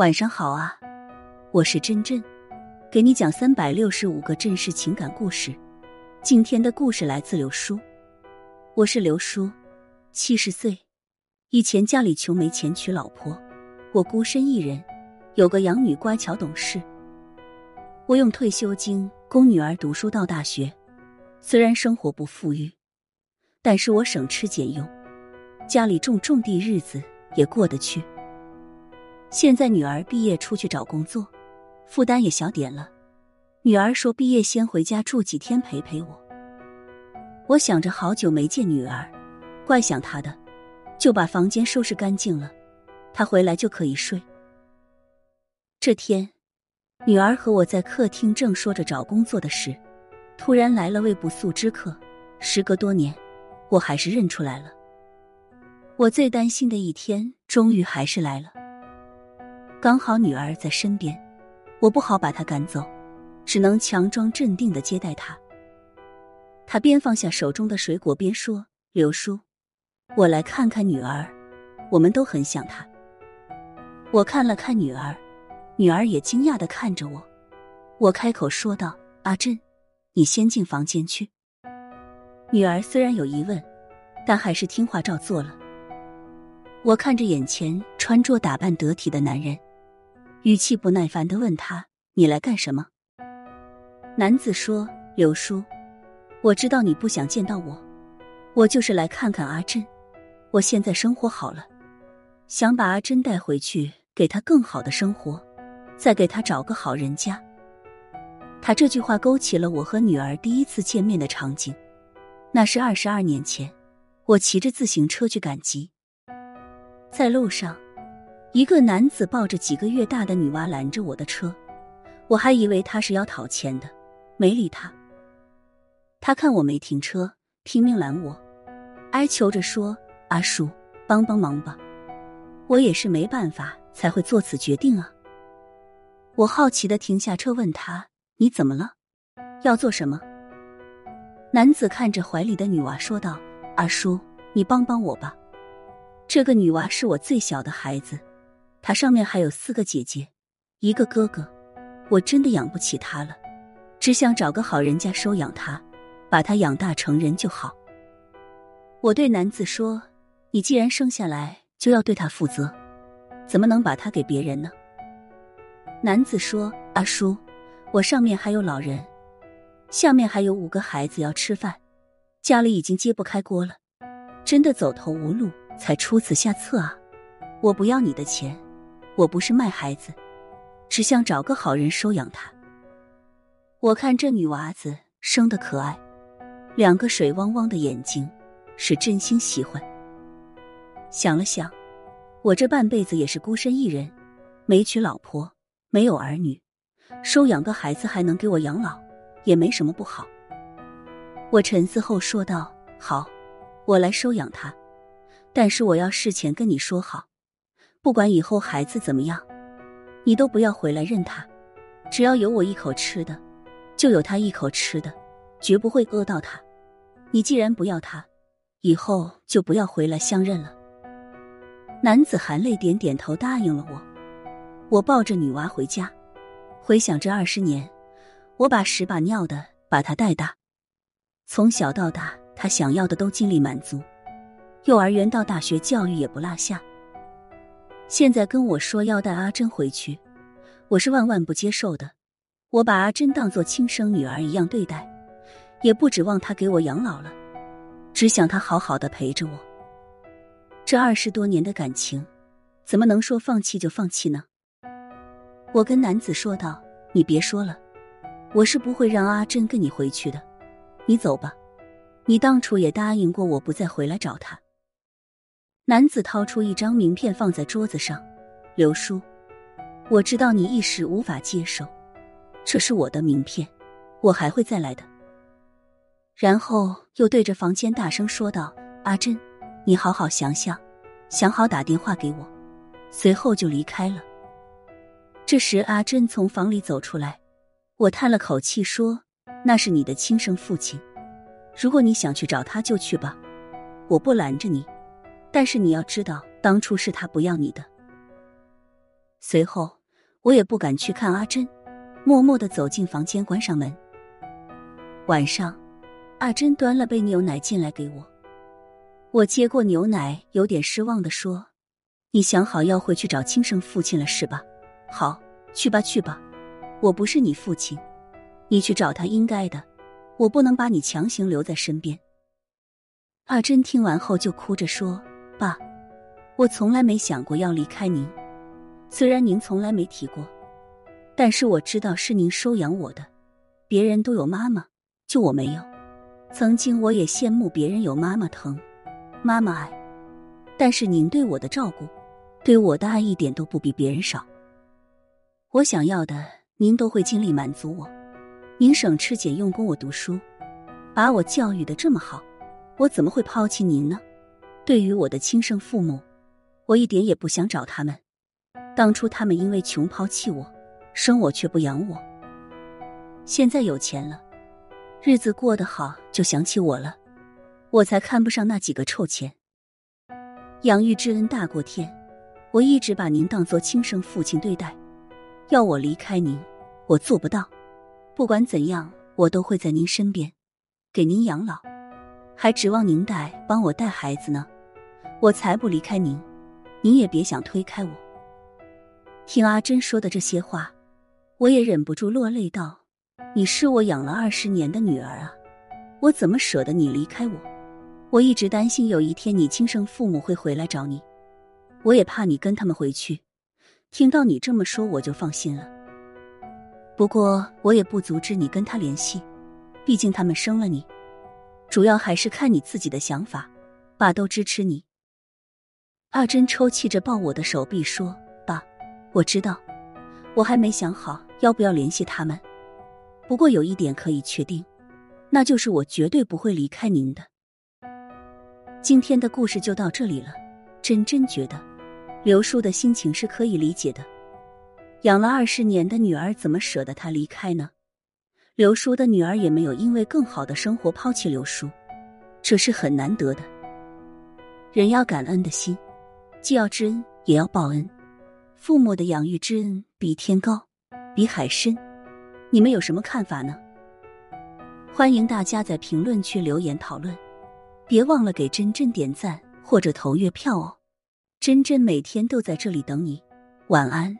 晚上好啊，我是真真，给你讲三百六十五个真实情感故事。今天的故事来自刘叔，我是刘叔，七十岁，以前家里穷没钱娶老婆，我孤身一人，有个养女乖巧懂事，我用退休金供女儿读书到大学。虽然生活不富裕，但是我省吃俭用，家里种种地，日子也过得去。现在女儿毕业出去找工作，负担也小点了。女儿说毕业先回家住几天陪陪我。我想着好久没见女儿，怪想她的，就把房间收拾干净了，她回来就可以睡。这天，女儿和我在客厅正说着找工作的事，突然来了位不速之客。时隔多年，我还是认出来了。我最担心的一天，终于还是来了。刚好女儿在身边，我不好把她赶走，只能强装镇定的接待她。他边放下手中的水果边说：“刘叔，我来看看女儿，我们都很想她。”我看了看女儿，女儿也惊讶的看着我。我开口说道：“阿珍，你先进房间去。”女儿虽然有疑问，但还是听话照做了。我看着眼前穿着打扮得体的男人。语气不耐烦的问他：“你来干什么？”男子说：“刘叔，我知道你不想见到我，我就是来看看阿珍。我现在生活好了，想把阿珍带回去，给她更好的生活，再给她找个好人家。”他这句话勾起了我和女儿第一次见面的场景，那是二十二年前，我骑着自行车去赶集，在路上。一个男子抱着几个月大的女娃拦着我的车，我还以为他是要讨钱的，没理他。他看我没停车，拼命拦我，哀求着说：“阿叔，帮帮忙吧！”我也是没办法才会做此决定啊。我好奇的停下车问他：“你怎么了？要做什么？”男子看着怀里的女娃说道：“阿叔，你帮帮我吧，这个女娃是我最小的孩子。”他上面还有四个姐姐，一个哥哥，我真的养不起他了，只想找个好人家收养他，把他养大成人就好。我对男子说：“你既然生下来就要对他负责，怎么能把他给别人呢？”男子说：“阿叔，我上面还有老人，下面还有五个孩子要吃饭，家里已经揭不开锅了，真的走投无路才出此下策啊！我不要你的钱。”我不是卖孩子，只想找个好人收养他。我看这女娃子生的可爱，两个水汪汪的眼睛，是真心喜欢。想了想，我这半辈子也是孤身一人，没娶老婆，没有儿女，收养个孩子还能给我养老，也没什么不好。我沉思后说道：“好，我来收养他，但是我要事前跟你说好。”不管以后孩子怎么样，你都不要回来认他。只要有我一口吃的，就有他一口吃的，绝不会饿到他。你既然不要他，以后就不要回来相认了。男子含泪点点头，答应了我。我抱着女娃回家，回想这二十年，我把屎把尿的把她带大，从小到大，她想要的都尽力满足，幼儿园到大学教育也不落下。现在跟我说要带阿珍回去，我是万万不接受的。我把阿珍当做亲生女儿一样对待，也不指望她给我养老了，只想她好好的陪着我。这二十多年的感情，怎么能说放弃就放弃呢？我跟男子说道：“你别说了，我是不会让阿珍跟你回去的。你走吧，你当初也答应过我不再回来找她。”男子掏出一张名片放在桌子上，刘叔，我知道你一时无法接受，这是我的名片，我还会再来的。然后又对着房间大声说道：“阿珍，你好好想想，想好打电话给我。”随后就离开了。这时阿珍从房里走出来，我叹了口气说：“那是你的亲生父亲，如果你想去找他就去吧，我不拦着你。”但是你要知道，当初是他不要你的。随后，我也不敢去看阿珍，默默的走进房间，关上门。晚上，阿珍端了杯牛奶进来给我，我接过牛奶，有点失望的说：“你想好要回去找亲生父亲了是吧？好，去吧去吧，我不是你父亲，你去找他应该的，我不能把你强行留在身边。”阿珍听完后就哭着说：“爸，我从来没想过要离开您。”虽然您从来没提过，但是我知道是您收养我的。别人都有妈妈，就我没有。曾经我也羡慕别人有妈妈疼、妈妈爱，但是您对我的照顾，对我的爱一点都不比别人少。我想要的，您都会尽力满足我。您省吃俭用供我读书，把我教育的这么好，我怎么会抛弃您呢？对于我的亲生父母，我一点也不想找他们。当初他们因为穷抛弃我，生我却不养我。现在有钱了，日子过得好，就想起我了。我才看不上那几个臭钱。养育之恩大过天，我一直把您当做亲生父亲对待。要我离开您，我做不到。不管怎样，我都会在您身边，给您养老，还指望您带帮我带孩子呢。我才不离开您，您也别想推开我。听阿珍说的这些话，我也忍不住落泪道：“你是我养了二十年的女儿啊，我怎么舍得你离开我？我一直担心有一天你亲生父母会回来找你，我也怕你跟他们回去。听到你这么说，我就放心了。不过我也不阻止你跟他联系，毕竟他们生了你，主要还是看你自己的想法。爸都支持你。”阿珍抽泣着抱我的手臂说。爸我知道，我还没想好要不要联系他们。不过有一点可以确定，那就是我绝对不会离开您的。今天的故事就到这里了。真真觉得，刘叔的心情是可以理解的。养了二十年的女儿，怎么舍得他离开呢？刘叔的女儿也没有因为更好的生活抛弃刘叔，这是很难得的。人要感恩的心，既要知恩，也要报恩。父母的养育之恩比天高，比海深，你们有什么看法呢？欢迎大家在评论区留言讨论，别忘了给真真点赞或者投月票哦！真真每天都在这里等你，晚安。